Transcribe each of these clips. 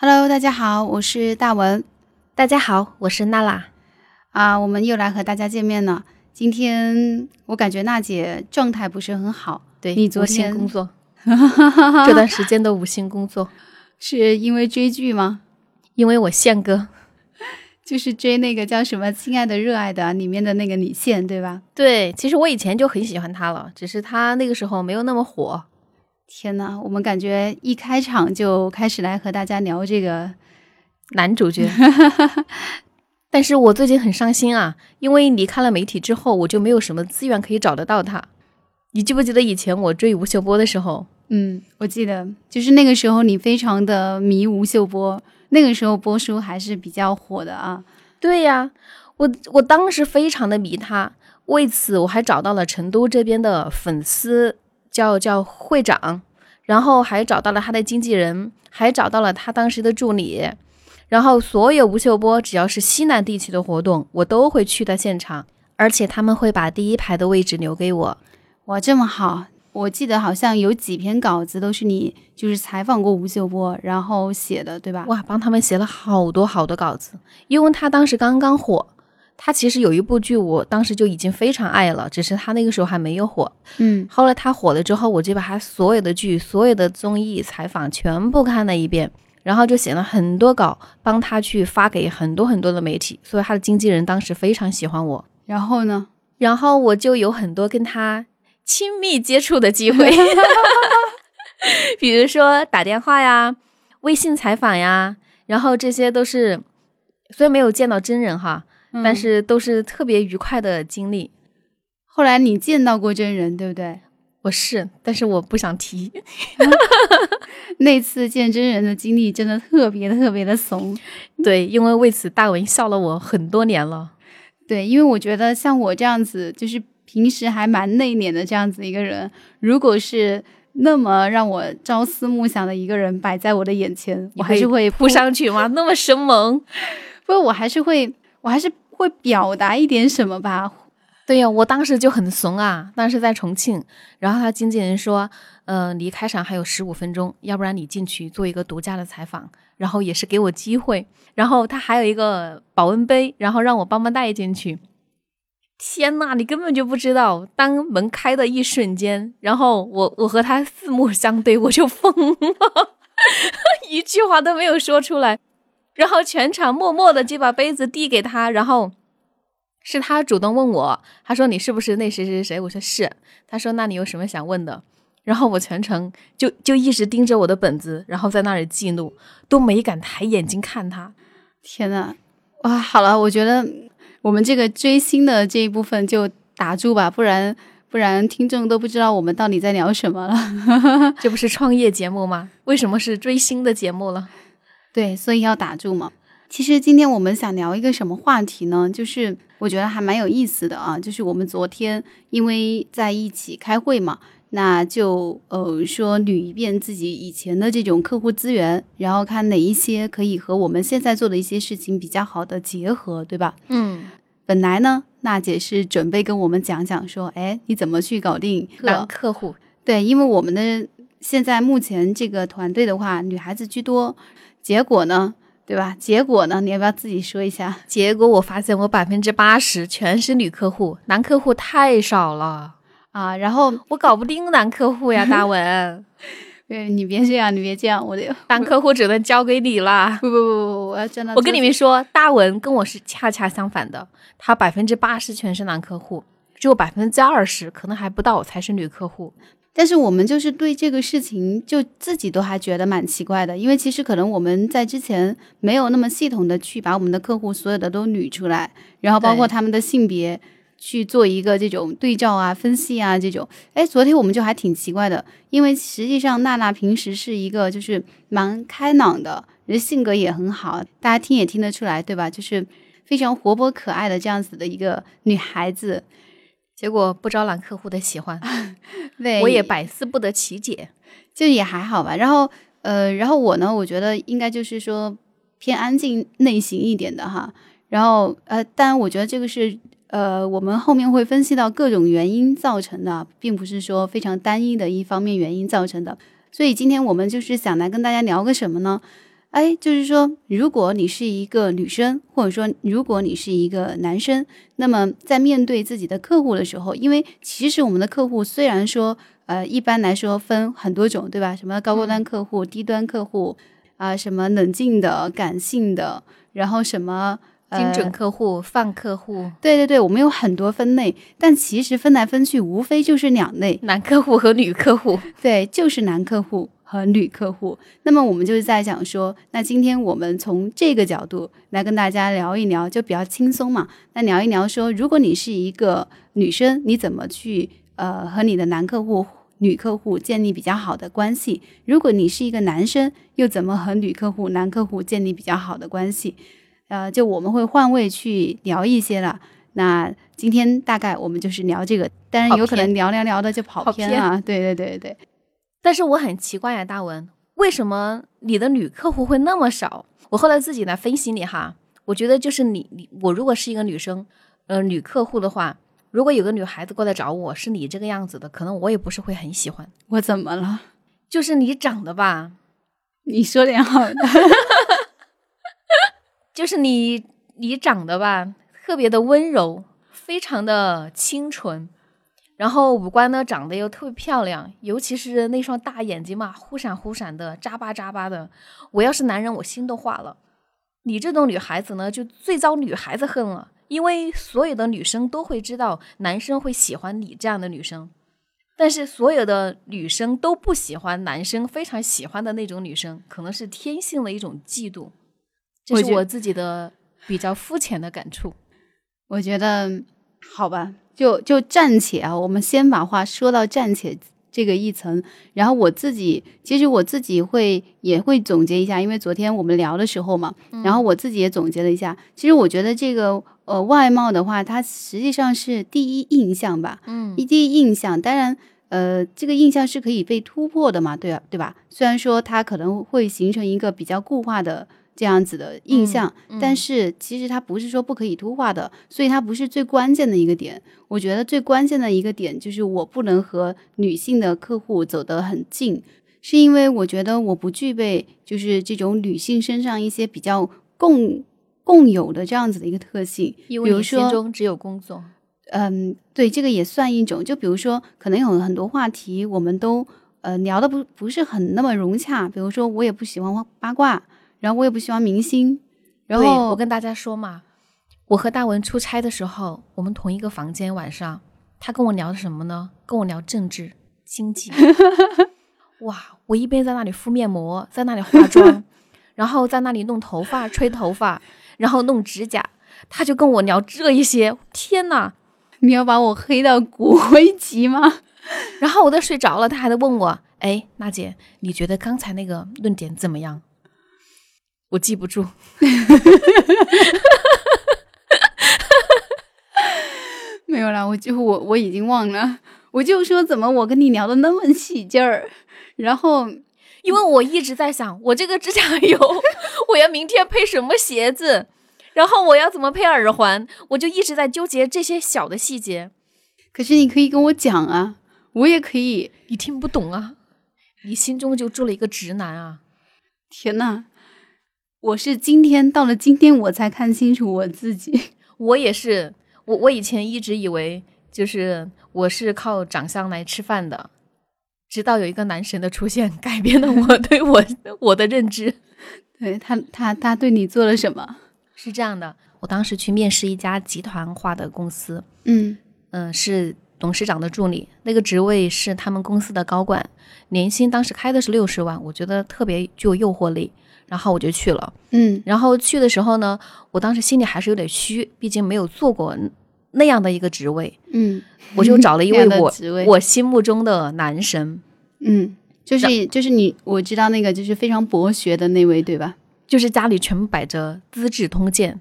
Hello，大家好，我是大文。大家好，我是娜拉。啊，我们又来和大家见面了。今天我感觉娜姐状态不是很好，对你昨天工作，这段时间的无心工作，是因为追剧吗？因为我宪哥。就是追那个叫什么《亲爱的热爱的》里面的那个李现，对吧？对，其实我以前就很喜欢他了，只是他那个时候没有那么火。天呐，我们感觉一开场就开始来和大家聊这个，男主角。但是我最近很伤心啊，因为离开了媒体之后，我就没有什么资源可以找得到他。你记不记得以前我追吴秀波的时候？嗯，我记得就是那个时候你非常的迷吴秀波，那个时候波叔还是比较火的啊。对呀，我我当时非常的迷他，为此我还找到了成都这边的粉丝叫叫会长，然后还找到了他的经纪人，还找到了他当时的助理，然后所有吴秀波只要是西南地区的活动，我都会去到现场，而且他们会把第一排的位置留给我。哇，这么好！我记得好像有几篇稿子都是你就是采访过吴秀波，然后写的，对吧？哇，帮他们写了好多好多稿子，因为他当时刚刚火。他其实有一部剧，我当时就已经非常爱了，只是他那个时候还没有火。嗯，后来他火了之后，我就把他所有的剧、所有的综艺采访全部看了一遍，然后就写了很多稿，帮他去发给很多很多的媒体。所以他的经纪人当时非常喜欢我，然后呢？然后我就有很多跟他亲密接触的机会，比如说打电话呀、微信采访呀，然后这些都是虽然没有见到真人哈，但嗯是都是特别愉快的经历。后来你见到过真人，对不对？我是，但是我不想提。那次见真人的经历真的特别特别的怂。对，因为为此大文笑了我很多年了。对，因为我觉得像我这样子，就是平时还蛮内敛的这样子一个人，如果是那么让我朝思暮想的一个人摆在我的眼前，我还是会扑上去吗？那么生猛？不，我还是会，我还是会表达一点什么吧。对呀、我当时就很怂啊，当时在重庆，然后他经纪人说，嗯、离开场还有十五分钟，要不然你进去做一个独家的采访，然后也是给我机会，然后他还有一个保温杯，然后让我帮忙带进去。天呐，你根本就不知道，当门开的一瞬间，然后我我和他四目相对，我就疯了，一句话都没有说出来，然后全场默默的就把杯子递给他，然后是他主动问我，他说你是不是那谁谁谁？我说是。他说那你有什么想问的？然后我全程就就一直盯着我的本子，然后在那里记录，都没敢抬眼睛看他。天呐，哇，好了，我觉得我们这个追星的这一部分就打住吧，不然不然听众都不知道我们到底在聊什么了。这不是创业节目吗？为什么是追星的节目了？对，所以要打住嘛。其实今天我们想聊一个什么话题呢？就是我觉得还蛮有意思的啊，就是我们昨天因为在一起开会嘛，那就呃说捋一遍自己以前的这种客户资源，然后看哪一些可以和我们现在做的一些事情比较好的结合，对吧？嗯，本来呢，娜姐是准备跟我们讲讲说，哎，你怎么去搞定男客户对，因为我们的现在目前这个团队的话，女孩子居多，结果呢，对吧？结果呢，你要不要自己说一下？结果我发现我百分之八十全是女客户，男客户太少了，啊，然后，我搞不定男客户呀，大文，呃，你别这样，你别这样，我得 男客户只能交给你啦。不不不不，我要站到我跟你们说，大文跟我是恰恰相反的，他百分之八十全是男客户，只有百分之二十可能还不到才是女客户。但是我们就是对这个事情，就自己都还觉得蛮奇怪的，因为其实可能我们在之前没有那么系统的去把我们的客户所有的都捋出来，然后包括他们的性别去做一个这种对照啊、分析啊这种。哎，昨天我们就还挺奇怪的，因为实际上娜娜平时是一个就是蛮开朗的，人性格也很好，大家听也听得出来，对吧？就是非常活泼可爱的这样子的一个女孩子。结果不招揽客户的喜欢，对，我也百思不得其解。就也还好吧。然后呃，然后我呢，我觉得应该就是说偏安静内型一点的哈。然后呃，当然我觉得这个是呃，我们后面会分析到各种原因造成的，并不是说非常单一的一方面原因造成的。所以今天我们就是想来跟大家聊个什么呢？哎，就是说，如果你是一个女生，或者说如果你是一个男生，那么在面对自己的客户的时候，因为其实我们的客户虽然说，呃，一般来说分很多种，对吧？什么高端客户、低端客户啊，什么冷静的、感性的，然后什么。精准客户、泛客户，对对对，我们有很多分类，但其实分来分去，无非就是两类：男客户和女客户。对，就是男客户和女客户。那么我们就是在想说，那今天我们从这个角度来跟大家聊一聊，就比较轻松嘛。那聊一聊说，如果你是一个女生，你怎么去呃和你的男客户、女客户建立比较好的关系？如果你是一个男生，又怎么和女客户、男客户建立比较好的关系？呃，就我们会换位去聊一些了。那今天大概我们就是聊这个，当然有可能聊聊聊的就跑偏了。对对对对。但是我很奇怪呀，大文，为什么你的女客户会那么少？我后来自己来分析你哈，我觉得就是你你我如果是一个女生，呃，女客户的话，如果有个女孩子过来找我，是你这个样子的，可能我也不是会很喜欢。我怎么了？就是你长得吧，你说点好的。就是你，你长得吧，特别的温柔，非常的清纯，然后五官呢长得又特别漂亮，尤其是那双大眼睛嘛，忽闪忽闪的，眨巴眨巴的。我要是男人，我心都化了。你这种女孩子呢，就最遭女孩子恨了，因为所有的女生都会知道男生会喜欢你这样的女生，但是所有的女生都不喜欢男生非常喜欢的那种女生，可能是天性的一种嫉妒。这是我自己的比较肤浅的感触，我觉得好吧，就就暂且啊，我们先把话说到暂且这个一层，然后我自己其实我自己会也会总结一下，因为昨天我们聊的时候嘛，然后我自己也总结了一下，其实我觉得这个呃外貌的话，它实际上是第一印象吧，嗯，第一印象，当然呃这个印象是可以被突破的嘛，对啊，对吧？虽然说它可能会形成一个比较固化的。这样子的印象，但是其实它不是说不可以突化的，所以它不是最关键的一个点。我觉得最关键的一个点就是我不能和女性的客户走得很近，是因为我觉得我不具备就是这种女性身上一些比较共共有的这样子的一个特性。比如说，心中只有工作。嗯，对，这个也算一种。就比如说，可能有很多话题我们都呃聊的不不是很那么融洽。比如说，我也不喜欢八卦。然后我也不喜欢明星，然后我跟大家说嘛，我和大文出差的时候，我们同一个房间晚上，他跟我聊的什么呢？跟我聊政治、经济。哇，我一边在那里敷面膜，在那里化妆，然后在那里弄头发、吹头发，然后弄指甲，他就跟我聊这一些。天呐，你要把我黑到骨灰级吗？然后我都睡着了，他还在问我，哎，娜姐，你觉得刚才那个论点怎么样？我记不住，没有啦，我就我我已经忘了，我就说怎么我跟你聊的那么起劲儿，然后因为我一直在想，我这个指甲油我要明天配什么鞋子，然后我要怎么配耳环，我就一直在纠结这些小的细节。可是你可以跟我讲啊，我也可以，你听不懂啊，你心中就住了一个直男啊！天呐！我是今天到了今天我才看清楚我自己，我也是，我我以前一直以为就是我是靠长相来吃饭的，直到有一个男神的出现，改变了我 对我我的认知。对他，他他对你做了什么？是这样的，我当时去面试一家集团化的公司，嗯嗯，是董事长的助理，那个职位是他们公司的高管，年薪当时开的是六十万，我觉得特别具有诱惑力。然后我就去了，嗯，然后去的时候呢，我当时心里还是有点虚，毕竟没有做过那样的一个职位，嗯，我就找了一位我 我心目中的男神，嗯，就是就是你，我知道那个就是非常博学的那位，对吧？就是家里全部摆着《资治通鉴》，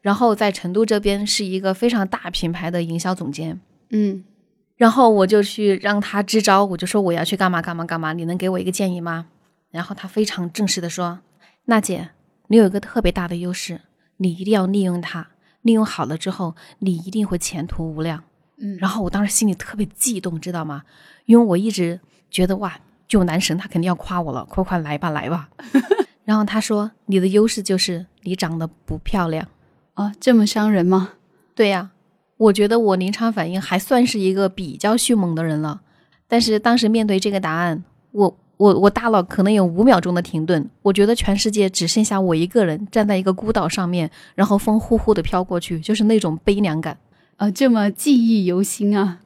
然后在成都这边是一个非常大品牌的营销总监，嗯，然后我就去让他支招，我就说我要去干嘛干嘛干嘛，你能给我一个建议吗？然后他非常正式的说。娜姐，你有一个特别大的优势，你一定要利用它，利用好了之后，你一定会前途无量。嗯，然后我当时心里特别激动，知道吗？因为我一直觉得哇，就男神他肯定要夸我了，快快来吧，来吧。然后他说：“你的优势就是你长得不漂亮。”啊，这么伤人吗？对呀，我觉得我临场反应还算是一个比较迅猛的人了，但是当时面对这个答案，我我我大脑可能有五秒钟的停顿，我觉得全世界只剩下我一个人站在一个孤岛上面，然后风呼呼的飘过去，就是那种悲凉感。啊，这么记忆犹新啊！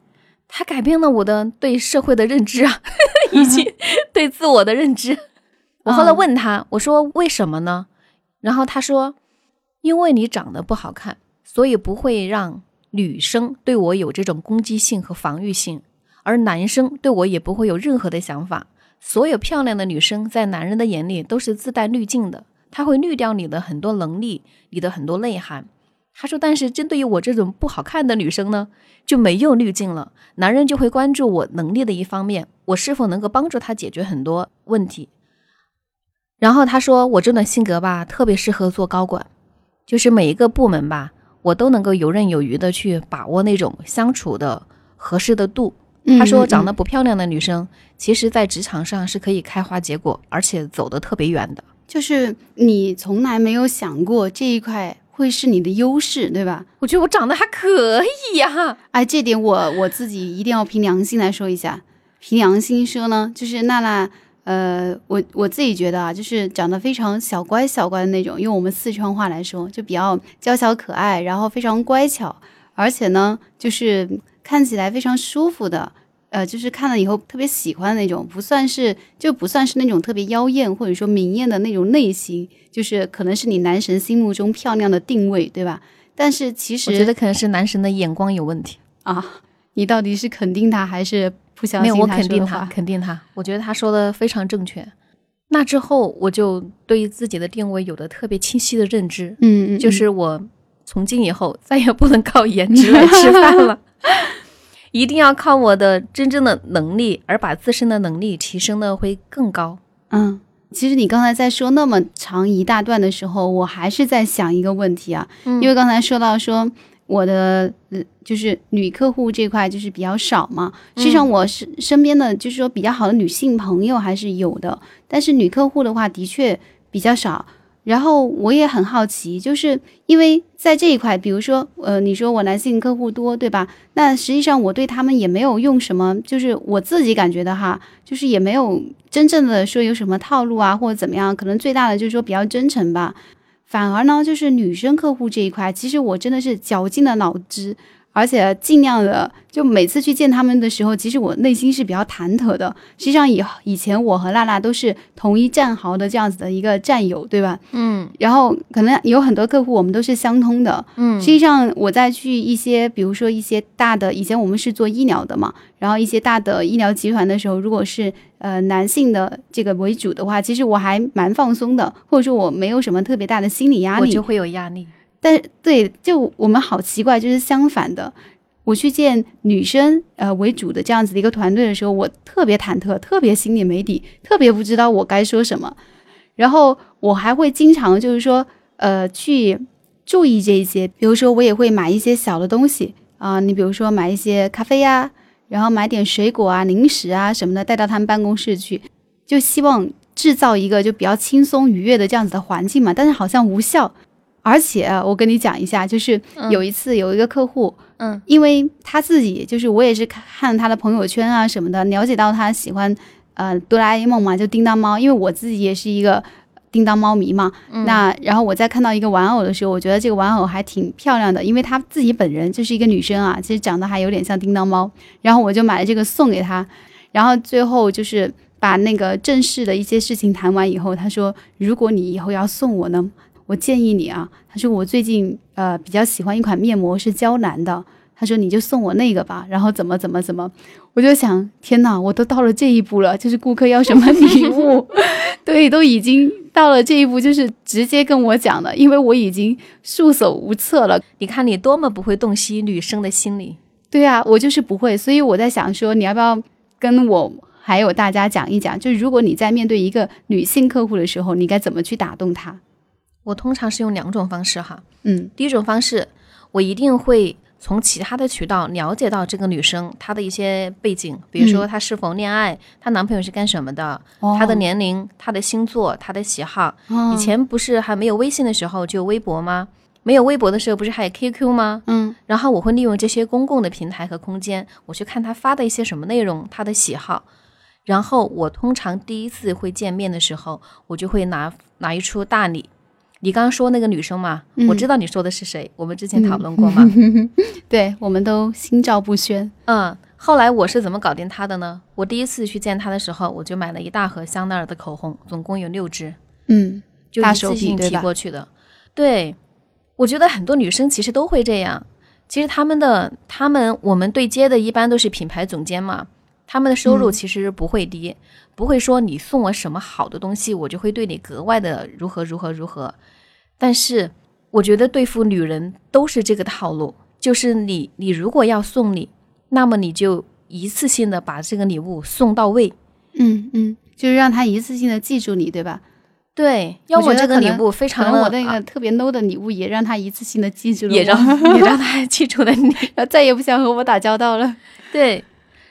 它改变了我的对社会的认知啊，以及 对自我的认知。我后来问他，我说为什么呢？然后他说，因为你长得不好看，所以不会让女生对我有这种攻击性和防御性，而男生对我也不会有任何的想法。所有漂亮的女生在男人的眼里都是自带滤镜的，他会滤掉你的很多能力，你的很多内涵。他说，但是针对于我这种不好看的女生呢，就没有滤镜了，男人就会关注我能力的一方面，我是否能够帮助他解决很多问题。然后他说，我这种性格吧，特别适合做高管，就是每一个部门吧，我都能够游刃有余的去把握那种相处的合适的度。他说，长得不漂亮的女生，其实在职场上是可以开花结果，而且走得特别远的。就是你从来没有想过这一块会是你的优势，对吧？我觉得我长得还可以呀。哎，这点我我自己一定要凭良心来说一下。凭良心说呢，就是娜娜。呃，我我自己觉得啊，就是长得非常小乖小乖的那种，用我们四川话来说，就比较娇小可爱，然后非常乖巧，而且呢，就是看起来非常舒服的，呃，就是看了以后特别喜欢的那种，不算是就不算是那种特别妖艳或者说明艳的那种类型，就是可能是你男神心目中漂亮的定位，对吧？但是其实我觉得可能是男神的眼光有问题啊，你到底是肯定他还是？没有，我肯定他，肯定他。我觉得他说的非常正确。那之后，我就对自己的定位有了特别清晰的认知。嗯嗯，就是我从今以后再也不能靠颜值来吃饭了，一定要靠我的真正的能力，而把自身的能力提升的会更高。嗯，其实你刚才在说那么长一大段的时候，我还是在想一个问题啊，因为刚才说到说。我的呃，就是女客户这块就是比较少嘛。实际上，我身身边的就是说比较好的女性朋友还是有的，但是女客户的话的确比较少。然后我也很好奇，就是因为在这一块，比如说呃，你说我男性客户多，对吧？那实际上我对他们也没有用什么，就是我自己感觉的哈，就是也没有真正的说有什么套路啊或者怎么样，可能最大的就是说比较真诚吧。反而呢，就是女生客户这一块，其实我真的是绞尽了脑汁，而且尽量的，就每次去见他们的时候，其实我内心是比较忐忑的。实际上以以前我和娜娜都是同一战壕的这样子的一个战友，对吧？嗯。然后可能有很多客户我们都是相通的。嗯。实际上我在去一些，比如说一些大的，以前我们是做医疗的嘛，然后一些大的医疗集团的时候，如果是。呃，男性的这个为主的话，其实我还蛮放松的，或者说我没有什么特别大的心理压力。我就会有压力，但对，就我们好奇怪，就是相反的。我去见女生呃为主的这样子的一个团队的时候，我特别忐忑，特别心里没底，特别不知道我该说什么。然后我还会经常就是说呃去注意这一些，比如说我也会买一些小的东西啊，你比如说买一些咖啡呀。然后买点水果啊、零食啊什么的带到他们办公室去，就希望制造一个就比较轻松愉悦的这样子的环境嘛。但是好像无效，而且我跟你讲一下，就是有一次有一个客户，嗯，因为他自己就是我也是看他的朋友圈啊什么的，了解到他喜欢呃哆啦 A 梦嘛，就叮当猫，因为我自己也是一个。叮当猫迷嘛，那然后我在看到一个玩偶的时候，我觉得这个玩偶还挺漂亮的，因为她自己本人就是一个女生啊，其实长得还有点像叮当猫，然后我就买了这个送给她，然后最后就是把那个正式的一些事情谈完以后，他说如果你以后要送我呢，我建议你啊，他说我最近呃比较喜欢一款面膜是娇兰的。他说：“你就送我那个吧，然后怎么怎么怎么，我就想，天哪，我都到了这一步了，就是顾客要什么礼物，对，都已经到了这一步，就是直接跟我讲了，因为我已经束手无策了。你看你多么不会洞悉女生的心理，对啊，我就是不会，所以我在想说，你要不要跟我还有大家讲一讲，就如果你在面对一个女性客户的时候，你该怎么去打动她？我通常是用两种方式哈，嗯，第一种方式，我一定会。”从其他的渠道了解到这个女生她的一些背景，比如说她是否恋爱，她男朋友是干什么的，她的年龄、她的星座、她的喜好。哦以前不是还没有微信的时候就有微博吗？没有微博的时候不是还有 QQ 吗？嗯然后我会利用这些公共的平台和空间，我去看她发的一些什么内容，她的喜好。然后我通常第一次会见面的时候，我就会拿拿一出大礼。你刚刚说那个女生嘛，嗯我知道你说的是谁，我们之前讨论过嘛。对，我们都心照不宣。嗯，后来我是怎么搞定她的呢？我第一次去见她的时候，我就买了一大盒香奈儿的口红，总共有六支。嗯，就一次性提过去的。对，我觉得很多女生其实都会这样。其实他们的他们我们对接的一般都是品牌总监嘛，他们的收入嗯其实不会低，不会说你送我什么好的东西，我就会对你格外的如何如何如何。但是我觉得对付女人都是这个套路，就是你你如果要送礼，那么你就一次性的把这个礼物送到位。嗯嗯，就是让他一次性的记住你，对吧？对，要我么这个礼物非常的可能我那啊个特别 low 的礼物也让他一次性的记住了，也让也让他记住了你。然后再也不想和我打交道了。对，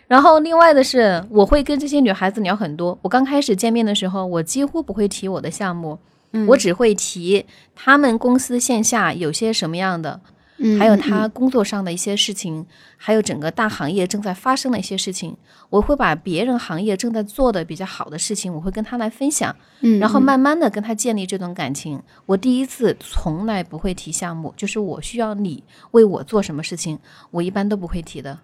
然后另外的是，我会跟这些女孩子聊很多。我刚开始见面的时候，我几乎不会提我的项目，嗯我只会提他们公司线下有些什么样的，嗯还有嗯他工作上的一些事情，还有整个大行业正在发生的一些事情。我会把别人行业正在做的比较好的事情，我会跟他来分享，嗯，然后嗯慢慢的跟他建立这段感情。我第一次从来不会提项目，就是我需要你为我做什么事情，我一般都不会提的。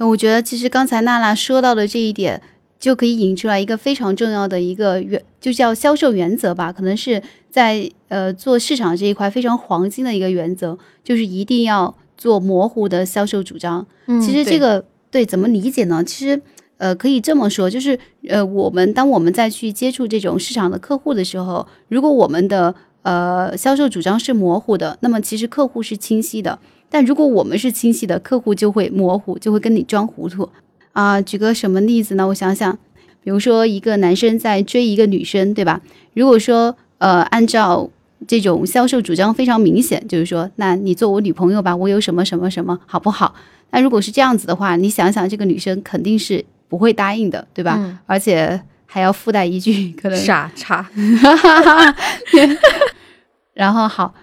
我觉得其实刚才娜娜说到的这一点，就可以引出来一个非常重要的一个原，就叫销售原则吧，可能是在呃做市场这一块非常黄金的一个原则，就是一定要做模糊的销售主张。嗯其实这个对怎么理解呢？其实呃可以这么说，就是呃我们当我们再去接触这种市场的客户的时候，如果我们的呃销售主张是模糊的，那么其实客户是清晰的。但如果我们是清晰的，客户就会模糊，就会跟你装糊涂啊、举个什么例子呢？我想想，比如说一个男生在追一个女生，对吧？如果说呃按照这种销售主张非常明显，就是说，那你做我女朋友吧，我有什么什么什么，好不好？那如果是这样子的话，你想想，这个女生肯定是不会答应的，对吧？嗯而且还要附带一句，可能傻叉。然后好，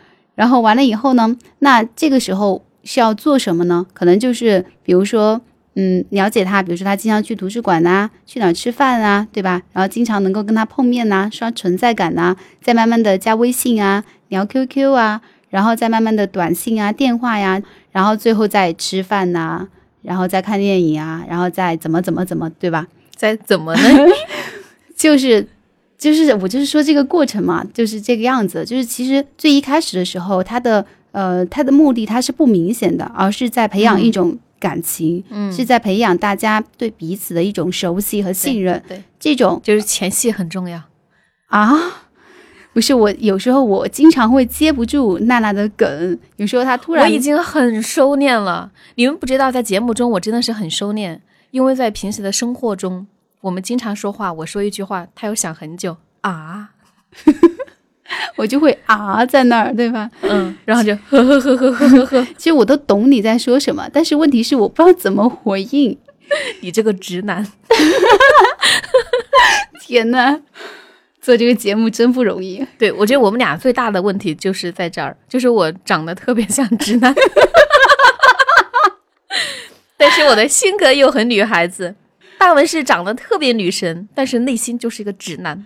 然后完了以后呢，那这个时候需要做什么呢？可能就是比如说，嗯，了解他，比如说他经常去图书馆呐、去哪儿吃饭啊，对吧？然后经常能够跟他碰面呐、刷存在感呐、再慢慢的加微信啊，聊 QQ 啊，然后再慢慢的短信啊、电话呀，然后最后再吃饭呐、然后再看电影啊，然后再怎么怎么怎么，对吧？再怎么呢？就是就是我就是说这个过程嘛，就是这个样子。就是其实最一开始的时候，他的呃他的目的他是不明显的，而是在培养一种感情，嗯，是在培养大家对彼此的一种熟悉和信任。对，这种就是前戏很重要。啊。不是我，有时候我经常会接不住娜娜的梗，有时候她突然我已经很收敛了，你们不知道，在节目中我真的是很收敛，因为在平时的生活中，我们经常说话，我说一句话，他要想很久啊 我就会啊在那儿，对吧？嗯，然后就呵呵呵呵呵呵呵，其实我都懂你在说什么，但是问题是我不知道怎么回应。你这个直男，天呐，做这个节目真不容易。对我觉得我们俩最大的问题就是在这儿，就是我长得特别像直男，但是我的性格又很女孩子。大文是长得特别女神，但是内心就是一个直男。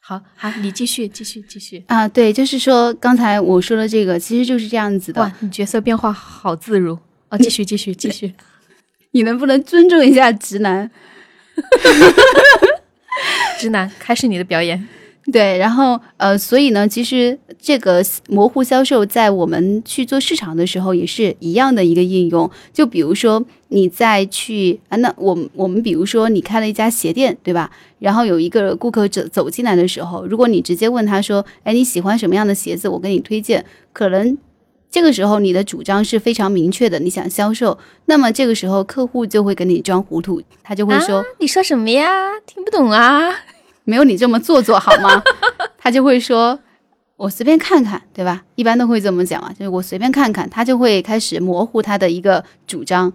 好，好，你继续，继续，继续。啊，对，就是说刚才我说的这个，其实就是这样子的哇。，你角色变化好自如哦！继续，继续，继续。你能不能尊重一下直男？直男，开始你的表演。对，然后呃，所以呢，其实这个模糊销售在我们去做市场的时候也是一样的一个应用。就比如说你在去啊，那我们我们比如说你开了一家鞋店，对吧？然后有一个顾客走走进来的时候，如果你直接问他说：“哎，你喜欢什么样的鞋子？我给你推荐。”可能这个时候你的主张是非常明确的，你想销售，那么这个时候客户就会跟你装糊涂，他就会说。啊、你说什么呀？听不懂啊！没有你这么做作好吗？他就会说，我随便看看，对吧？一般都会这么讲嘛，就是我随便看看，他就会开始模糊他的一个主张。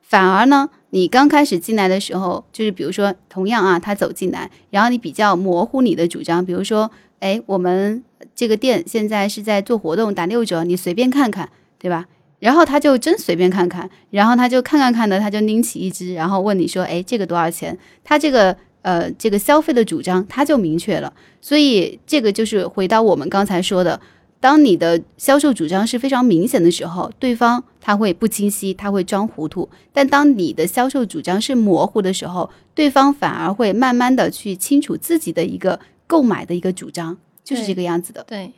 反而呢，你刚开始进来的时候，就是比如说，同样啊，他走进来，然后你比较模糊你的主张，比如说，哎，我们这个店现在是在做活动，打六折，你随便看看，对吧？然后他就真随便看看，然后他就看看看的，他就拎起一支，然后问你说，哎，这个多少钱？他这个。呃，这个消费的主张他就明确了，所以这个就是回到我们刚才说的，当你的销售主张是非常明显的时候，对方他会不清晰，他会装糊涂；但当你的销售主张是模糊的时候，对方反而会慢慢的去清楚自己的一个购买的一个主张，就是这个样子的。对，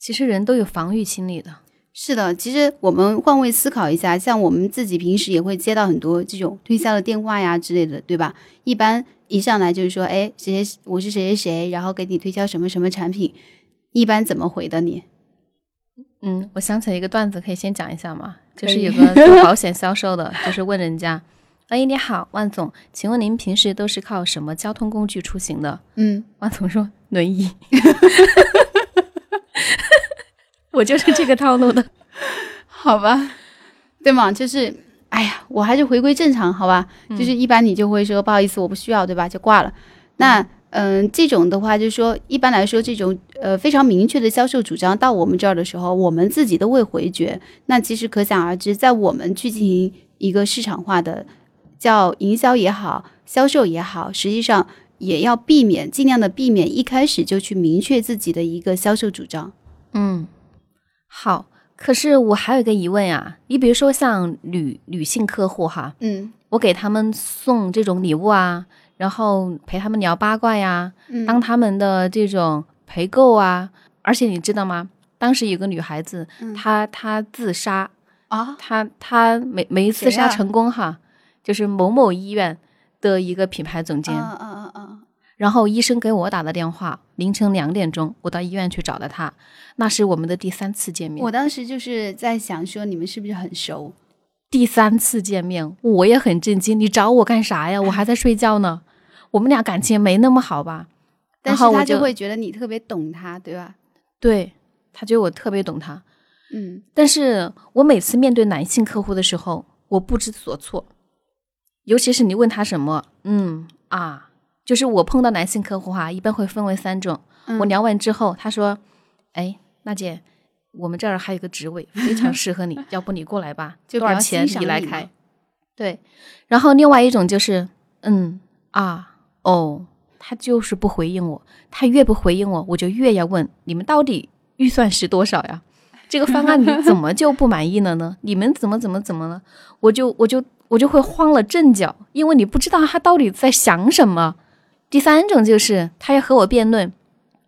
其实人都有防御心理的。是的，其实我们换位思考一下，像我们自己平时也会接到很多这种推销的电话呀之类的，对吧？一般。一上来就是说，哎，谁谁我是谁谁谁，然后给你推销什么什么产品，一般怎么回的你？嗯，我想起来一个段子，可以先讲一下吗？就是有个 做保险销售的，就是问人家，哎，你好，万总，请问您平时都是靠什么交通工具出行的？嗯，万总说轮椅。我就是这个套路的，好吧？对吗？就是。哎呀，我还是回归正常，好吧？就是一般你就会说不好意思，我不需要，对吧？就挂了。那嗯，这种的话，就是说一般来说，这种呃非常明确的销售主张到我们这儿的时候，我们自己都会回绝。那其实可想而知，在我们去进行一个市场化的叫营销也好，销售也好，实际上也要避免，尽量的避免一开始就去明确自己的一个销售主张。嗯，好。可是我还有一个疑问呀，你比如说像女女性客户哈，嗯，我给他们送这种礼物啊，然后陪他们聊八卦呀，当他们的这种陪购啊，而且你知道吗？当时有个女孩子，她她自杀啊，她她没没自杀成功哈，就是某某医院的一个品牌总监，嗯嗯嗯。然后医生给我打的电话，凌晨两点钟，我到医院去找的他，那是我们的第三次见面。我当时就是在想说，你们是不是很熟？第三次见面，我也很震惊。你找我干啥呀？我还在睡觉呢。我们俩感情没那么好吧？但是他就会觉得你特别懂他，对吧？对，他觉得我特别懂他。嗯，但是我每次面对男性客户的时候，我不知所措，尤其是你问他什么，嗯啊。就是我碰到男性客户哈，一般会分为三种。我聊完之后，他说：“哎，娜姐，我们这儿还有个职位非常适合你，要不你过来吧？多少钱你来开？”对。然后另外一种就是，嗯啊哦，他就是不回应我。他越不回应我，我就越要问你们到底预算是多少呀？这个方案你怎么就不满意了呢？你们怎么怎么怎么了？我就我就我就会慌了阵脚，因为你不知道他到底在想什么。第三种就是他要和我辩论，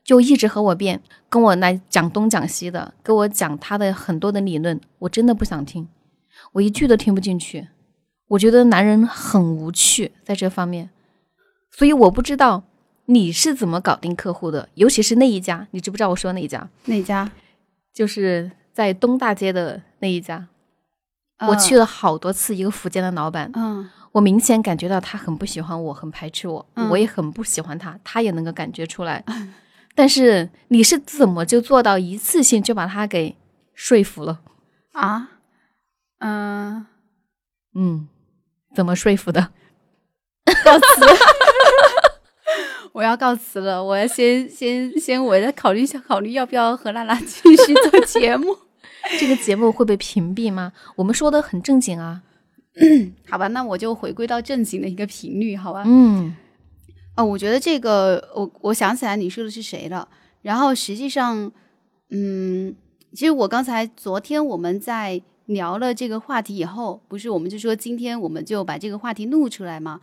就一直和我辩，跟我来讲东讲西的，跟我讲他的很多的理论，我真的不想听，我一句都听不进去。我觉得男人很无趣在这方面，所以我不知道你是怎么搞定客户的，尤其是那一家，你知不知道我说哪家？哪家？就是在东大街的那一家，我去了好多次，一个福建的老板，嗯。我明显感觉到他很不喜欢我，很排斥我，我也很不喜欢他，他也能够感觉出来。但是你是怎么就做到一次性就把他给说服了啊？嗯嗯，怎么说服的？告辞，我要告辞了。我要先先先，我再考虑一下，考虑要不要和娜娜继续做节目。这个节目会被屏蔽吗？我们说的很正经啊。好吧，那我就回归到正经的一个频率，好吧？嗯，哦，我觉得这个，我我想起来你说的是谁了。然后实际上，嗯，其实我刚才昨天我们在聊了这个话题以后，不是我们就说今天我们就把这个话题录出来吗？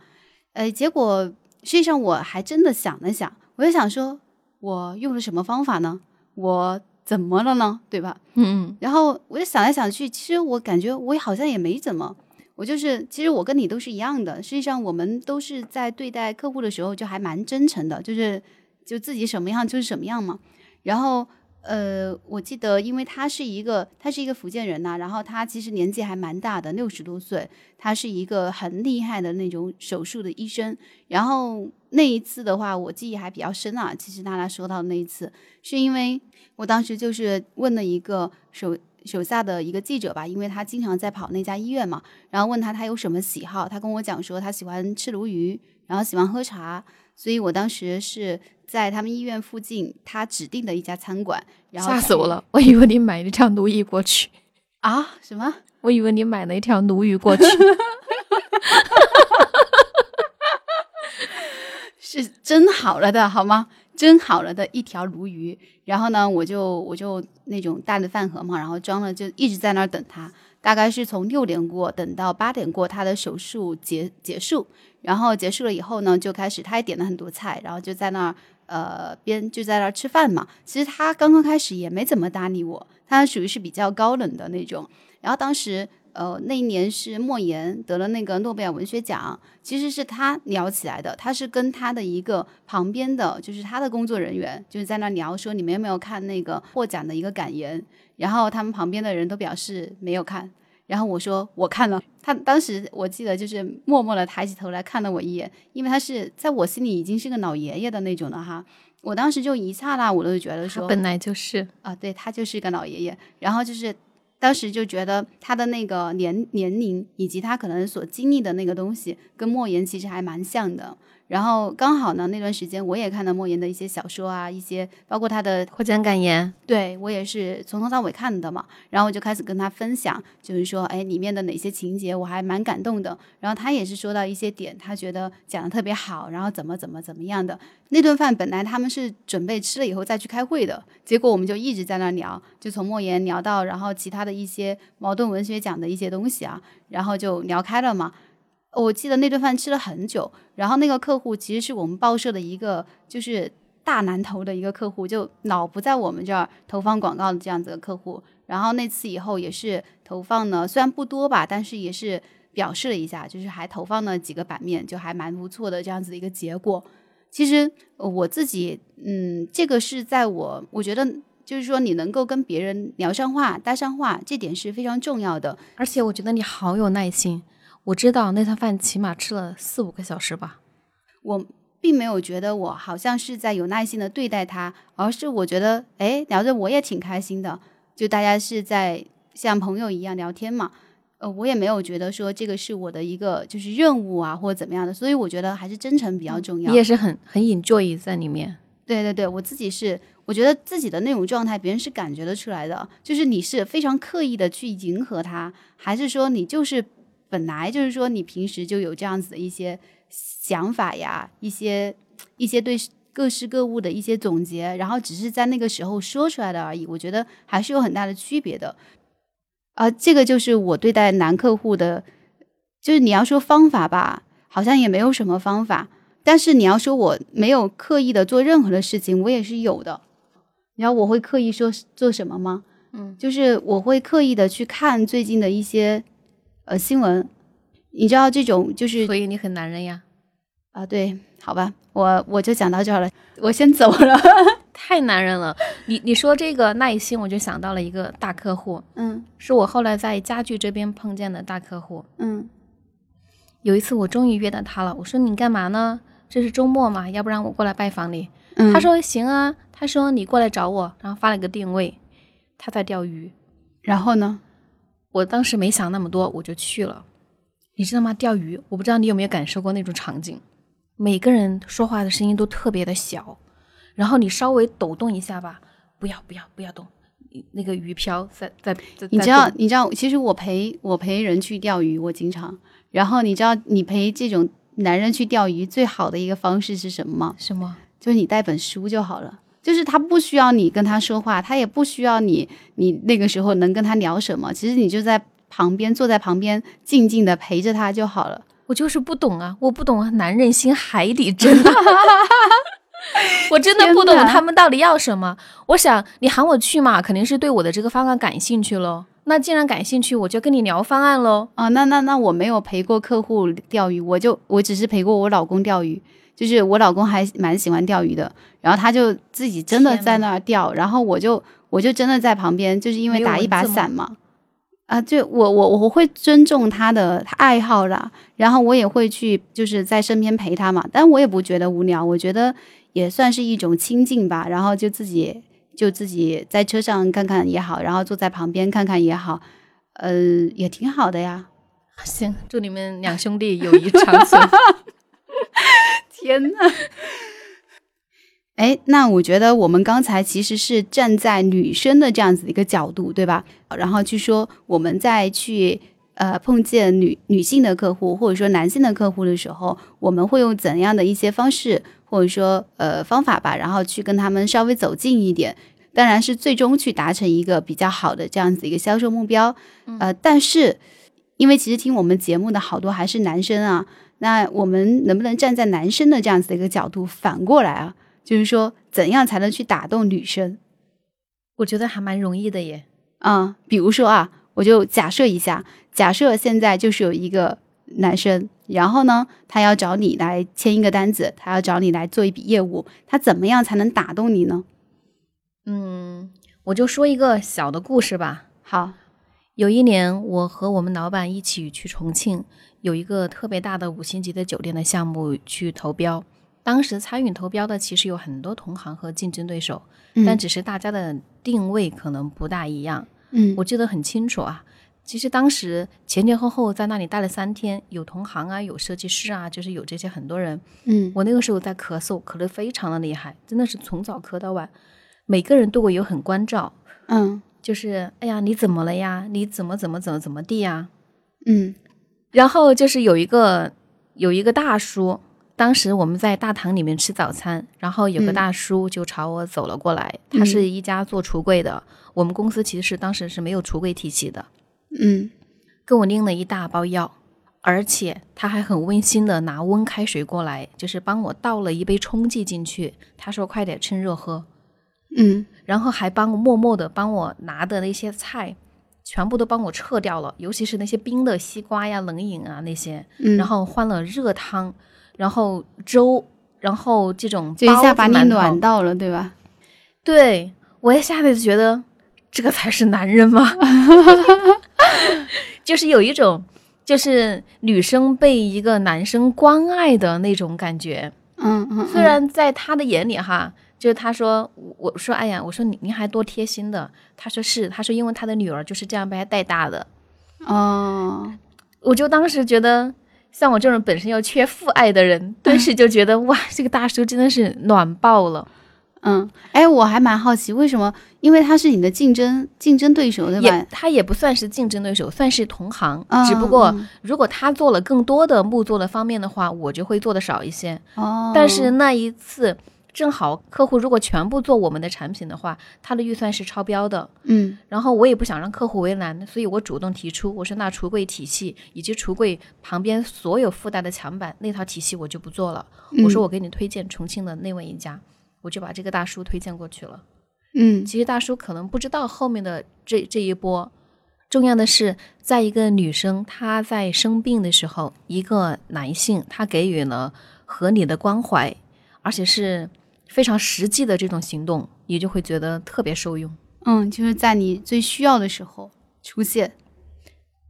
呃，结果实际上我还真的想了想，我就想说，我用了什么方法呢？我怎么了呢？对吧？嗯嗯。然后我就想来想去，其实我感觉我好像也没怎么。我就是，其实我跟你都是一样的。实际上，我们都是在对待客户的时候就还蛮真诚的，就是就自己什么样就是什么样嘛。然后，呃，我记得，因为他是一个，他是一个福建人呐，然后他其实年纪还蛮大的，六十多岁，他是一个很厉害的那种手术的医生。然后那一次的话，我记忆还比较深啊。其实娜娜说到那一次，是因为我当时就是问了一个手手下的一个记者吧，因为他经常在跑那家医院嘛，然后问他他有什么喜好，他跟我讲说他喜欢吃鲈鱼，然后喜欢喝茶，所以我当时是在他们医院附近他指定的一家餐馆，然后吓死我了！我以为你买了一条鲈鱼过去 啊？什么？我以为你买了一条鲈鱼过去。是真好了的，好吗？蒸好了的一条鲈鱼，然后呢，我就我就那种大的饭盒嘛，然后装了，就一直在那儿等他。大概是从六点过等到八点过，他的手术结结束，然后结束了以后呢，就开始他也点了很多菜，然后就在那儿呃边就在那儿吃饭嘛。其实他刚刚开始也没怎么搭理我，他属于是比较高冷的那种。然后当时。呃，那一年是莫言得了那个诺贝尔文学奖，其实是他聊起来的。他是跟他的一个旁边的，就是他的工作人员，就是在那聊说你们有没有看那个获奖的一个感言？然后他们旁边的人都表示没有看。然后我说我看了。他当时我记得就是默默的抬起头来看了我一眼，因为他是在我心里已经是个老爷爷的那种了哈。我当时就一刹那我都觉得说，本来就是啊，对他就是个老爷爷。然后就是。当时就觉得他的那个年年龄以及他可能所经历的那个东西，跟莫言其实还蛮像的。然后刚好呢，那段时间我也看到莫言的一些小说啊，一些包括他的获奖感言，对我也是从头到尾看的嘛。然后我就开始跟他分享，就是说，哎，里面的哪些情节我还蛮感动的。然后他也是说到一些点，他觉得讲的特别好，然后怎么怎么怎么样的。那顿饭本来他们是准备吃了以后再去开会的，结果我们就一直在那聊，就从莫言聊到，然后其他的一些矛盾文学奖的一些东西啊，然后就聊开了嘛。我记得那顿饭吃了很久，然后那个客户其实是我们报社的一个就是大南头的一个客户，就老不在我们这儿投放广告的这样子的客户。然后那次以后也是投放呢，虽然不多吧，但是也是表示了一下，就是还投放了几个版面，就还蛮不错的这样子的一个结果。其实我自己，嗯，这个是在我我觉得就是说你能够跟别人聊上话、搭上话，这点是非常重要的。而且我觉得你好有耐心。我知道那餐饭起码吃了四五个小时吧。我并没有觉得我好像是在有耐心的对待他，而是我觉得，哎，聊着我也挺开心的，就大家是在像朋友一样聊天嘛。呃，我也没有觉得说这个是我的一个就是任务啊，或者怎么样的。所以我觉得还是真诚比较重要。你也是很很 enjoy 在里面。对对对，我自己是，我觉得自己的那种状态，别人是感觉得出来的。就是你是非常刻意的去迎合他，还是说你就是。本来就是说，你平时就有这样子的一些想法呀，一些一些对各式各物的一些总结，然后只是在那个时候说出来的而已。我觉得还是有很大的区别的。啊，这个就是我对待男客户的，就是你要说方法吧，好像也没有什么方法。但是你要说我没有刻意的做任何的事情，我也是有的。然后我会刻意说做什么吗？嗯，就是我会刻意的去看最近的一些。呃，新闻，你知道这种就是，所以你很男人呀？啊，对，好吧，我我就讲到这儿了，我先走了。太男人了，你你说这个耐心，我就想到了一个大客户，嗯，是我后来在家具这边碰见的大客户，嗯，有一次我终于约到他了，我说你干嘛呢？这是周末嘛，要不然我过来拜访你。他说行啊，他说你过来找我，然后发了个定位，他在钓鱼，然后呢？我当时没想那么多，我就去了。你知道吗？钓鱼，我不知道你有没有感受过那种场景。每个人说话的声音都特别的小，然后你稍微抖动一下吧，不要不要不要动，那个鱼漂在在在。你知道你知道，其实我陪我陪人去钓鱼，我经常。然后你知道，你陪这种男人去钓鱼最好的一个方式是什么吗？什么？就是你带本书就好了。就是他不需要你跟他说话，他也不需要你，你那个时候能跟他聊什么？其实你就在旁边坐在旁边，静静的陪着他就好了。我就是不懂啊，我不懂啊，男人心海底针，我真的不懂他们到底要什么。我想你喊我去嘛，肯定是对我的这个方案感兴趣喽。那既然感兴趣，我就跟你聊方案喽。啊，那那那我没有陪过客户钓鱼，我就我只是陪过我老公钓鱼。就是我老公还蛮喜欢钓鱼的，然后他就自己真的在那儿钓，然后我就我就真的在旁边，就是因为打一把伞嘛，啊，就我我我会尊重他的爱好啦，然后我也会去就是在身边陪他嘛，但我也不觉得无聊，我觉得也算是一种亲近吧。然后就自己就自己在车上看看也好，然后坐在旁边看看也好，呃，也挺好的呀。行，祝你们两兄弟友谊长存。天呐！哎，那我觉得我们刚才其实是站在女生的这样子的一个角度，对吧？然后去说我们在去呃碰见女女性的客户或者说男性的客户的时候，我们会用怎样的一些方式或者说呃方法吧，然后去跟他们稍微走近一点，当然是最终去达成一个比较好的这样子一个销售目标。呃，但是因为其实听我们节目的好多还是男生啊，那我们能不能站在男生的这样子的一个角度反过来啊？就是说，怎样才能去打动女生？我觉得还蛮容易的耶。啊，比如说啊，我就假设一下，假设现在就是有一个男生，然后呢，他要找你来签一个单子，他要找你来做一笔业务，他怎么样才能打动你呢？嗯，我就说一个小的故事吧。好，有一年，我和我们老板一起去重庆，有一个特别大的五星级的酒店的项目去投标。当时参与投标的其实有很多同行和竞争对手，但只是大家的定位可能不大一样。嗯，我记得很清楚啊。其实当时前前后后在那里待了三天，有同行啊，有设计师啊，就是有这些很多人。嗯，我那个时候在咳嗽，咳得非常的厉害，真的是从早咳到晚。每个人对我有很关照。嗯，就是哎呀，你怎么了呀？你怎么怎么怎么怎么地呀？嗯，然后就是有一个有一个大叔。当时我们在大堂里面吃早餐，然后有个大叔就朝我走了过来。他是一家做橱柜的，我们公司其实当时是没有橱柜体系的。嗯，跟我拎了一大包药，而且他还很温馨的拿温开水过来，就是帮我倒了一杯冲剂进去。他说：“快点趁热喝。”嗯，然后还帮我默默的帮我拿的那些菜，全部都帮我撤掉了，尤其是那些冰的西瓜呀、冷饮啊那些。嗯，然后换了热汤。然后粥，然后这种就一下把你暖到了，对吧？对我一下子就觉得这个才是男人吗？就是有一种，就是女生被一个男生关爱的那种感觉。嗯嗯。虽然在他的眼里哈，就是他说，我说，哎呀，我说你您还多贴心的。他说是，他说因为他的女儿就是这样被他带大的。哦，我就当时觉得。像我这种本身又缺父爱的人，顿时就觉得哇，这个大叔真的是暖爆了。嗯，哎，我还蛮好奇，为什么？因为他是你的竞争竞争对手，对吧？他也不算是竞争对手，算是同行。只不过如果他做了更多的木做的方面的话，我就会做的少一些。哦。但是那一次。正好客户如果全部做我们的产品的话，他的预算是超标的。嗯，然后我也不想让客户为难，所以我主动提出，我说那橱柜体系以及橱柜旁边所有附带的墙板那套体系我就不做了。我说我给你推荐重庆的那位一家，我就把这个大叔推荐过去了。嗯，其实大叔可能不知道后面的这这一波，重要的是在一个女生她在生病的时候，一个男性他给予了合理的关怀，而且是。非常实际的这种行动，你就会觉得特别受用。嗯，就是在你最需要的时候出现。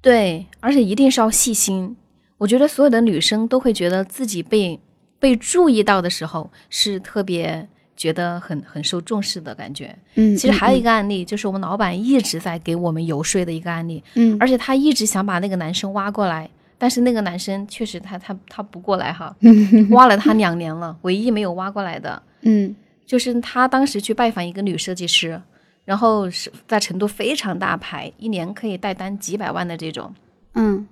对，而且一定是要细心。我觉得所有的女生都会觉得自己被被注意到的时候，是特别觉得很很受重视的感觉。嗯，其实还有一个案例，就是我们老板一直在给我们游说的一个案例。嗯，而且他一直想把那个男生挖过来。但是那个男生确实他他他不过来哈，挖了他两年了，唯一没有挖过来的，嗯，就是他当时去拜访一个女设计师，然后是在成都非常大牌，一年可以带单几百万的这种，嗯，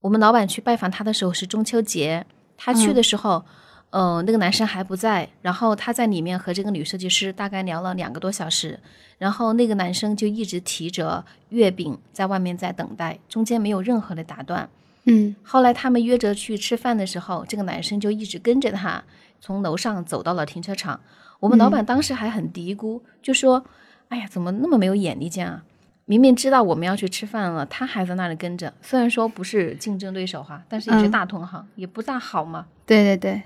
我们老板去拜访他的时候是中秋节，他去的时候。嗯，那个男生还不在，然后他在里面和这个女设计师大概聊了两个多小时，然后那个男生就一直提着月饼在外面在等待，中间没有任何的打断。嗯，后来他们约着去吃饭的时候，这个男生就一直跟着他，从楼上走到了停车场。我们老板当时还很嘀咕，就说：“哎呀，怎么那么没有眼力见啊？明明知道我们要去吃饭了，他还在那里跟着。虽然说不是竞争对手哈，但是也是大同行，也不大好嘛。”对对对。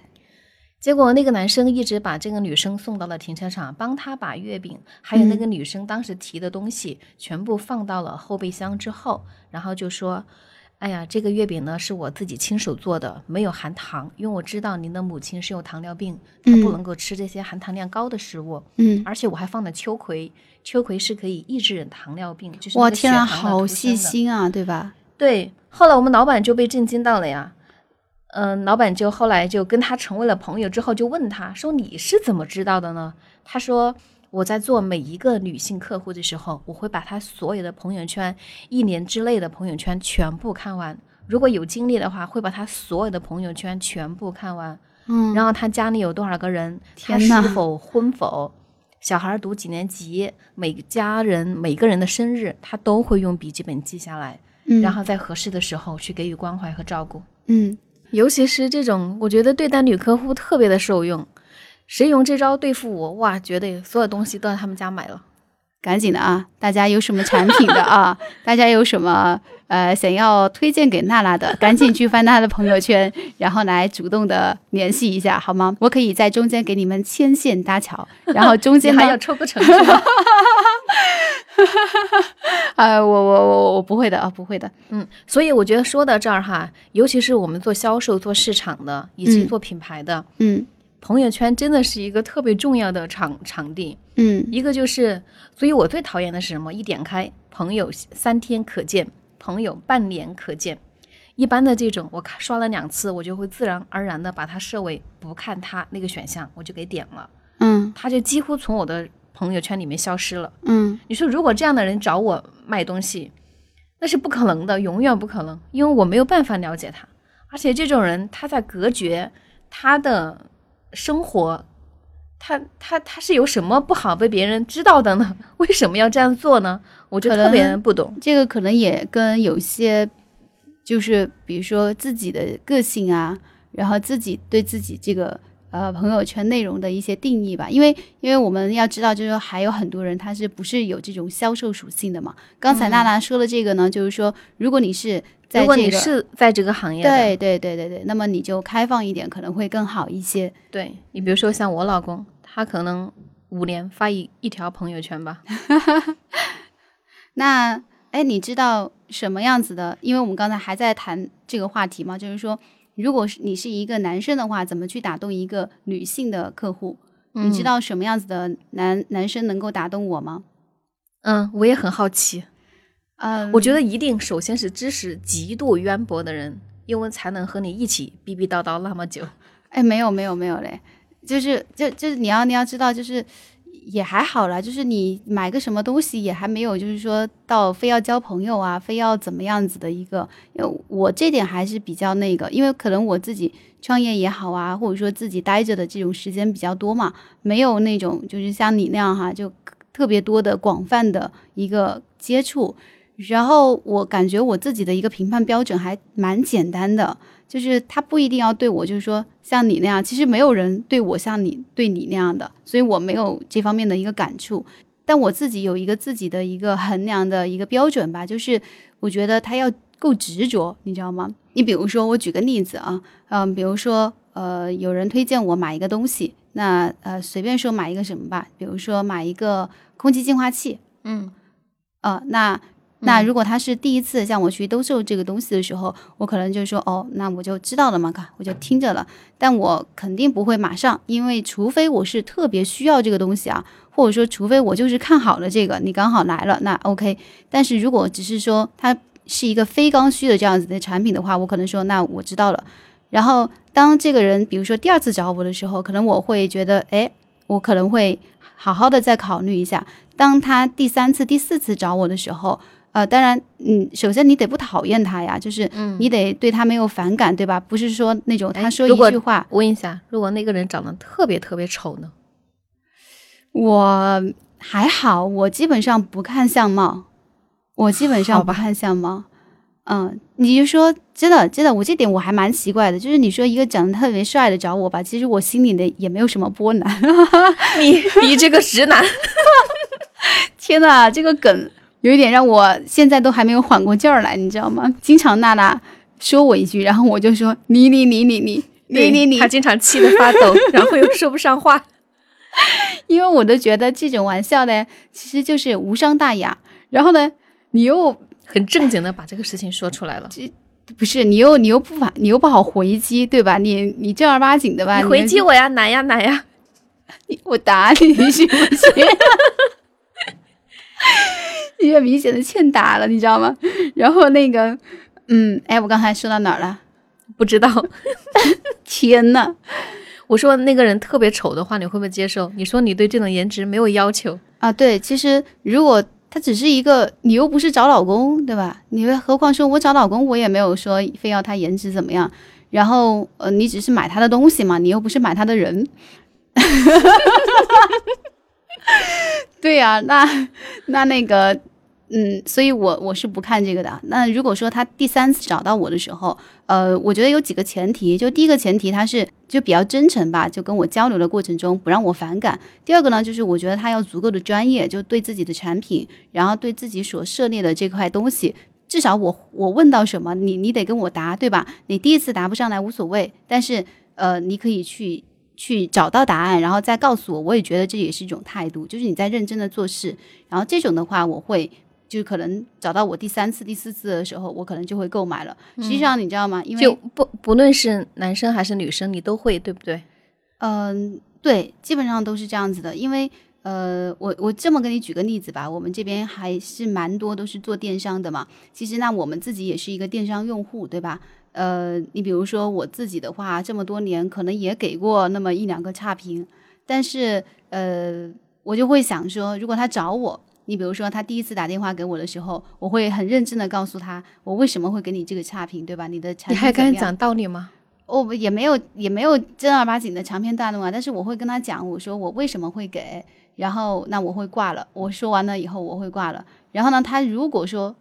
结果那个男生一直把这个女生送到了停车场，帮她把月饼还有那个女生当时提的东西全部放到了后备箱之后，然后就说：“哎呀，这个月饼呢是我自己亲手做的，没有含糖，因为我知道您的母亲是有糖尿病，她不能够吃这些含糖量高的食物。嗯，而且我还放了秋葵，秋葵是可以抑制糖尿病，就是哇天啊，好细心啊，对吧？对，后来我们老板就被震惊到了呀。嗯、老板就后来就跟他成为了朋友之后，就问他说：“你是怎么知道的呢？”他说：“我在做每一个女性客户的时候，我会把她所有的朋友圈，一年之内的朋友圈全部看完。如果有精力的话，会把她所有的朋友圈全部看完。嗯，然后她家里有多少个人，他天呐是否婚否，小孩读几年级，每家人每个人的生日，她都会用笔记本记下来。嗯然后在合适的时候去给予关怀和照顾。嗯，尤其是这种，我觉得对待女客户特别的受用。谁用这招对付我，哇，绝对所有东西都在他们家买了。赶紧的啊！大家有什么产品的啊？大家有什么呃想要推荐给娜娜的，赶紧去翻她的朋友圈，然后来主动的联系一下，好吗？我可以在中间给你们牵线搭桥，然后中间还，要抽个成是吗？呃，我我我我不会的啊，不会的，嗯，所以我觉得说到这儿哈，尤其是我们做销售、做市场的，以及嗯做品牌的，嗯朋友圈真的是一个特别重要的场场地。嗯一个就是，所以我最讨厌的是什么？一点开，朋友三天可见，朋友半年可见。一般的这种，我看刷了两次，我就会自然而然的把它设为不看他那个选项，我就给点了，嗯他就几乎从我的朋友圈里面消失了。嗯你说，如果这样的人找我卖东西，那是不可能的，永远不可能，因为我没有办法了解他，而且这种人他在隔绝他的生活，他他他是有什么不好被别人知道的呢？为什么要这样做呢？我就可特别能不懂。这个可能也跟有些，就是比如说自己的个性啊，然后自己对自己这个呃朋友圈内容的一些定义吧。因为因为我们要知道，就是说还有很多人他是不是有这种销售属性的嘛？刚才娜娜说的这个呢，就是说如果你是在如果你是在这个行业，对对对对对，那么你就开放一点，可能会更好一些。对你比如说像我老公，他可能五年发一一条朋友圈吧。那哎，你知道什么样子的？因为我们刚才还在谈这个话题嘛，就是说，如果是你是一个男生的话，怎么去打动一个女性的客户？你知道什么样子的男男生能够打动我吗？嗯，我也很好奇。嗯，我觉得一定首先是知识极度渊博的人，因为才能和你一起逼逼叨叨那么久。哎，没有没有没有嘞，就是就就是你要你要知道，就是也还好啦，就是你买个什么东西也还没有，就是说到非要交朋友啊，非要怎么样子的一个，因为我这点还是比较那个，因为可能我自己创业也好啊，或者说自己待着的这种时间比较多嘛，没有那种就是像你那样哈，就特别多的广泛的一个接触。然后我感觉我自己的一个评判标准还蛮简单的，就是他不一定要对我，就是说像你那样，其实没有人对我像你对你那样的，所以我没有这方面的一个感触。但我自己有一个自己的一个衡量的一个标准吧，就是我觉得他要够执着，你知道吗？你比如说，我举个例子啊，嗯，比如说呃，有人推荐我买一个东西，那呃随便说买一个什么吧，比如说买一个空气净化器，嗯呃，那那如果他是第一次向我去兜售这个东西的时候，我可能就说哦，那我就知道了嘛，看我就听着了。但我肯定不会马上，因为除非我是特别需要这个东西啊，或者说除非我就是看好了这个，你刚好来了，那 OK。但是如果只是说它是一个非刚需的这样子的产品的话，我可能说那我知道了。然后当这个人比如说第二次找我的时候，可能我会觉得，哎，我可能会好好的再考虑一下。当他第三次、第四次找我的时候，呃，当然，嗯，首先你得不讨厌他呀，就是你得对他没有反感，对吧？不是说那种他说一句话，我问一下，如果那个人长得特别特别丑呢？我还好，我基本上不看相貌，我基本上不看相貌。嗯，你就说真的，真的，我这点我还蛮奇怪的，就是你说一个长得特别帅的找我吧，其实我心里的也没有什么波澜。你你这个直男，天呐，这个梗有一点让我现在都还没有缓过劲儿来，你知道吗？经常娜娜说我一句，然后我就说你你你你你你你你他经常气得发抖，然后又说不上话。因为我都觉得这种玩笑呢，其实就是无伤大雅。然后呢，你又很正经的把这个事情说出来了。这不是你又你又不法，你又不好回击，对吧？你你正儿八经的吧？你回击我呀，来呀来呀！你我打你行不行？你这明显的欠打了，你知道吗？然后那个，嗯，哎，我刚才说到哪儿了？不知道。天呐！我说那个人特别丑的话，你会不会接受？你说你对这种颜值没有要求啊？对，其实如果他只是一个，你又不是找老公，对吧？你何况说我找老公，我也没有说非要他颜值怎么样。然后呃，你只是买他的东西嘛，你又不是买他的人。对呀，那那那个。嗯，所以我我是不看这个的。那如果说他第三次找到我的时候，呃，我觉得有几个前提，就第一个前提他是就比较真诚吧，就跟我交流的过程中不让我反感。第二个呢，就是我觉得他要足够的专业，就对自己的产品，然后对自己所涉猎的这块东西，至少我我问到什么，你你得跟我答，对吧？你第一次答不上来无所谓，但是呃，你可以去去找到答案，然后再告诉我，我也觉得这也是一种态度，就是你在认真的做事。然后这种的话，我会。就可能找到我第三次、第四次的时候，我可能就会购买了。实际上，你知道吗？因为就不不论是男生还是女生，你都会对不对？嗯，对，基本上都是这样子的。因为呃，我我这么给你举个例子吧，我们这边还是蛮多都是做电商的嘛。其实那我们自己也是一个电商用户，对吧？呃，你比如说我自己的话，这么多年可能也给过那么一两个差评，但是呃，我就会想说，如果他找我。你比如说，他第一次打电话给我的时候，我会很认真的告诉他，我为什么会给你这个差评，对吧？你的产品你还跟他讲道理吗？我也没有，也没有正儿八经的长篇大论啊。但是我会跟他讲，我说我为什么会给，然后那我会挂了。我说完了以后，我会挂了。然后呢，他如果说，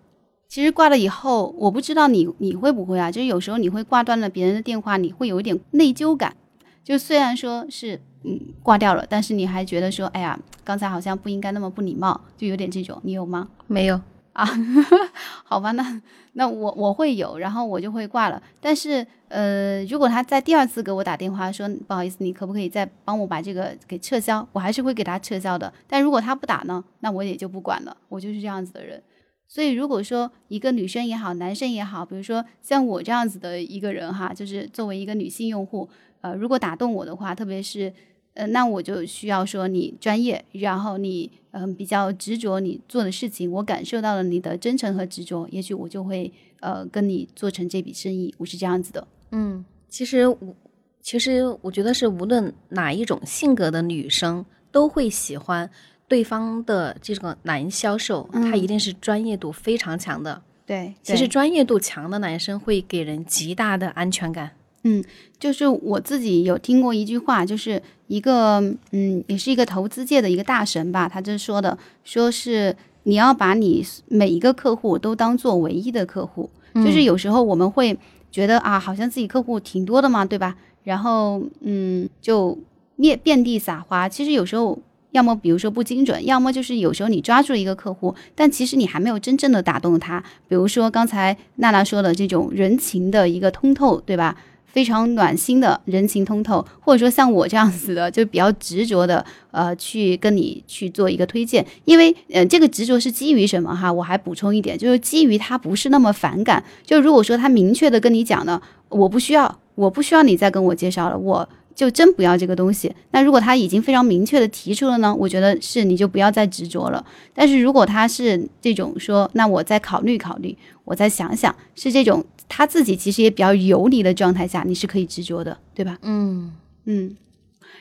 其实挂了以后，我不知道你你会不会啊？就是有时候你会挂断了别人的电话，你会有一点内疚感。就虽然说是。嗯，挂掉了，但是你还觉得说，哎呀，刚才好像不应该那么不礼貌，就有点这种，你有吗？没有啊，好吧，那那我我会有，然后我就会挂了。但是呃，如果他在第二次给我打电话说，不好意思，你可不可以再帮我把这个给撤销？我还是会给他撤销的。但如果他不打呢，那我也就不管了，我就是这样子的人。所以如果说一个女生也好，男生也好，比如说像我这样子的一个人哈，就是作为一个女性用户，呃，如果打动我的话，特别是。呃，那我就需要说你专业，然后你嗯比较执着你做的事情，我感受到了你的真诚和执着，也许我就会呃跟你做成这笔生意，我是这样子的。嗯，其实我其实我觉得是无论哪一种性格的女生都会喜欢对方的这个男销售，他一定是专业度非常强的。对，其实专业度强的男生会给人极大的安全感。嗯，就是我自己有听过一句话，就是一个嗯，也是一个投资界的一个大神吧，他就说的，说是你要把你每一个客户都当做唯一的客户，就是。有时候我们会觉得啊，好像自己客户挺多的嘛，对吧？然后嗯，就遍遍地撒花，其实有时候要么比如说不精准，要么就是有时候你抓住了一个客户，但其实你还没有真正的打动他，比如说刚才娜娜说的这种人情的一个通透，对吧？非常暖心的人情通透，或者说像我这样子的，就比较执着的，呃，去跟你去做一个推荐，因为，呃，这个执着是基于什么哈？我还补充一点，就是基于他不是那么反感。就如果说他明确的跟你讲呢，我不需要，我不需要你再跟我介绍了，我就真不要这个东西。那如果他已经非常明确的提出了呢，我觉得是你就不要再执着了。但是如果他是这种说，那我再考虑考虑，我再想想，是这种。他自己其实也比较游离的状态下，你是可以执着的，对吧？嗯嗯。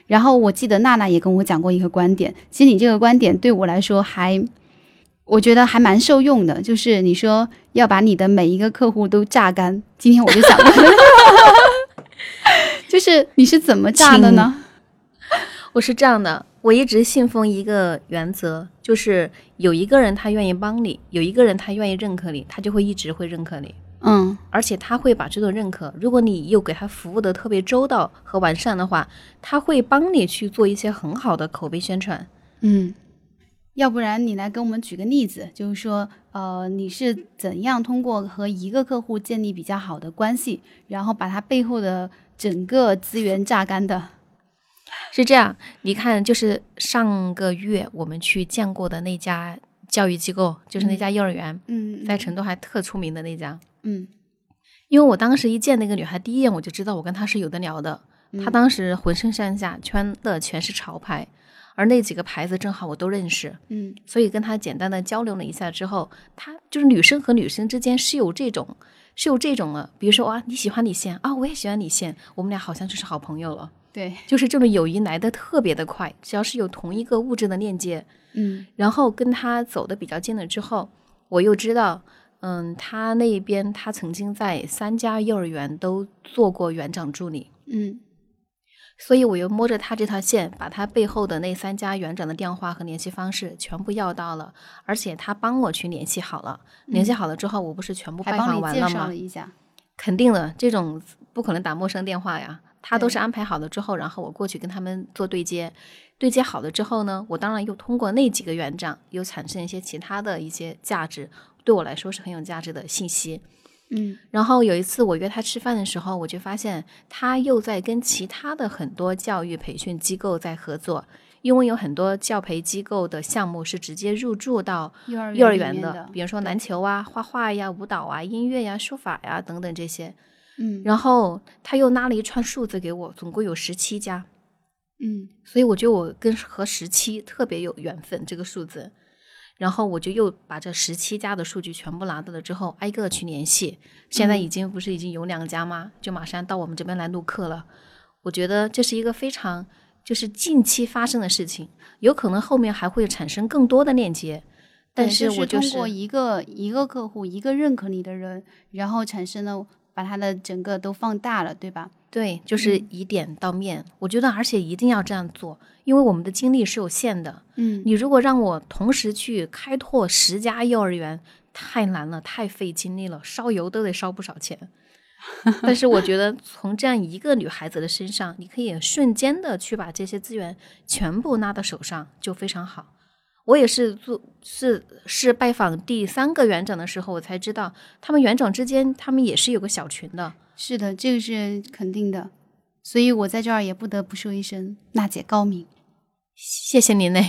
然后我记得娜娜也跟我讲过一个观点，其实你这个观点对我来说还，我觉得还蛮受用的。就是你说要把你的每一个客户都榨干，今天我就想，就是你是怎么榨的呢？我是这样的，我一直信奉一个原则，就是有一个人他愿意帮你，有一个人他愿意认可你，他就会一直会认可你。嗯，而且他会把这种认可，如果你又给他服务的特别周到和完善的话，他会帮你去做一些很好的口碑宣传。嗯，要不然你来给我们举个例子，就是说，呃，你是怎样通过和一个客户建立比较好的关系，然后把他背后的整个资源榨干的。是这样，你看，就是上个月我们去见过的那家教育机构，就是那家幼儿园，嗯，在成都还特出名的那家。嗯因为我当时一见那个女孩，第一眼我就知道我跟她是有的聊的。嗯她当时浑身上下穿的全是潮牌，而那几个牌子正好我都认识，嗯所以跟她简单的交流了一下之后，她就是女生和女生之间是有这种是有这种的，比如说啊你喜欢李现啊，我也喜欢李现，我们俩好像就是好朋友了。对，就是这种友谊来的特别的快，只要是有同一个物质的链接，嗯然后跟他走的比较近了之后，我又知道，嗯，他那边他曾经在三家幼儿园都做过园长助理，嗯所以我又摸着他这条线，把他背后的那三家园长的电话和联系方式全部要到了，而且他帮我去联系好了，联系好了之后，我不是全部拜访完了吗。肯定的，这种不可能打陌生电话呀。他都是安排好了之后，然后我过去跟他们做对接，对接好了之后呢，我当然又通过那几个园长，又产生一些其他的一些价值，对我来说是很有价值的信息。嗯然后有一次我约他吃饭的时候，我就发现他又在跟其他的很多教育培训机构在合作，因为有很多教培机构的项目是直接入驻到幼儿幼儿园的，比如说篮球啊、画画呀、舞蹈啊、音乐呀、书法呀等等这些。嗯然后他又拉了一串数字给我，总共有十七家，嗯所以我觉得我跟和十七特别有缘分这个数字。然后我就又把这十七家的数据全部拿到了之后，挨个去联系。现在已经不是已经有两家吗？就马上到我们这边来录课了。我觉得这是一个非常就是近期发生的事情，有可能后面还会产生更多的链接。但是我就通过一个一个客户，一个认可你的人，然后产生了把它的整个都放大了，对吧？对，就是以点到面。我觉得，而且一定要这样做，因为我们的精力是有限的。嗯你如果让我同时去开拓十家幼儿园，太难了，太费精力了，烧油都得烧不少钱。但是我觉得，从这样一个女孩子的身上，你可以瞬间的去把这些资源全部拿到手上，就非常好。我也是做是是拜访第三个园长的时候，我才知道他们园长之间，他们也是有个小群的。是的，这个是肯定的。所以我在这儿也不得不说一声，娜姐高明。谢谢您嘞，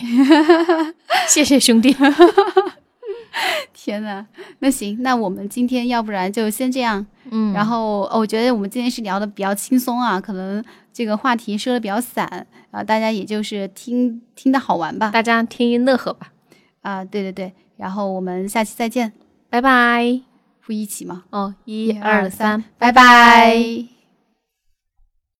谢谢兄弟。天呐，那行，那我们今天要不然就先这样。嗯然后、哦我觉得我们今天是聊的比较轻松啊，可能这个话题说的比较散啊，大家也就是听听的好玩吧。大家听一乐呵吧，啊，对对对，然后我们下期再见，拜拜。不一起吗？哦，一二三，拜拜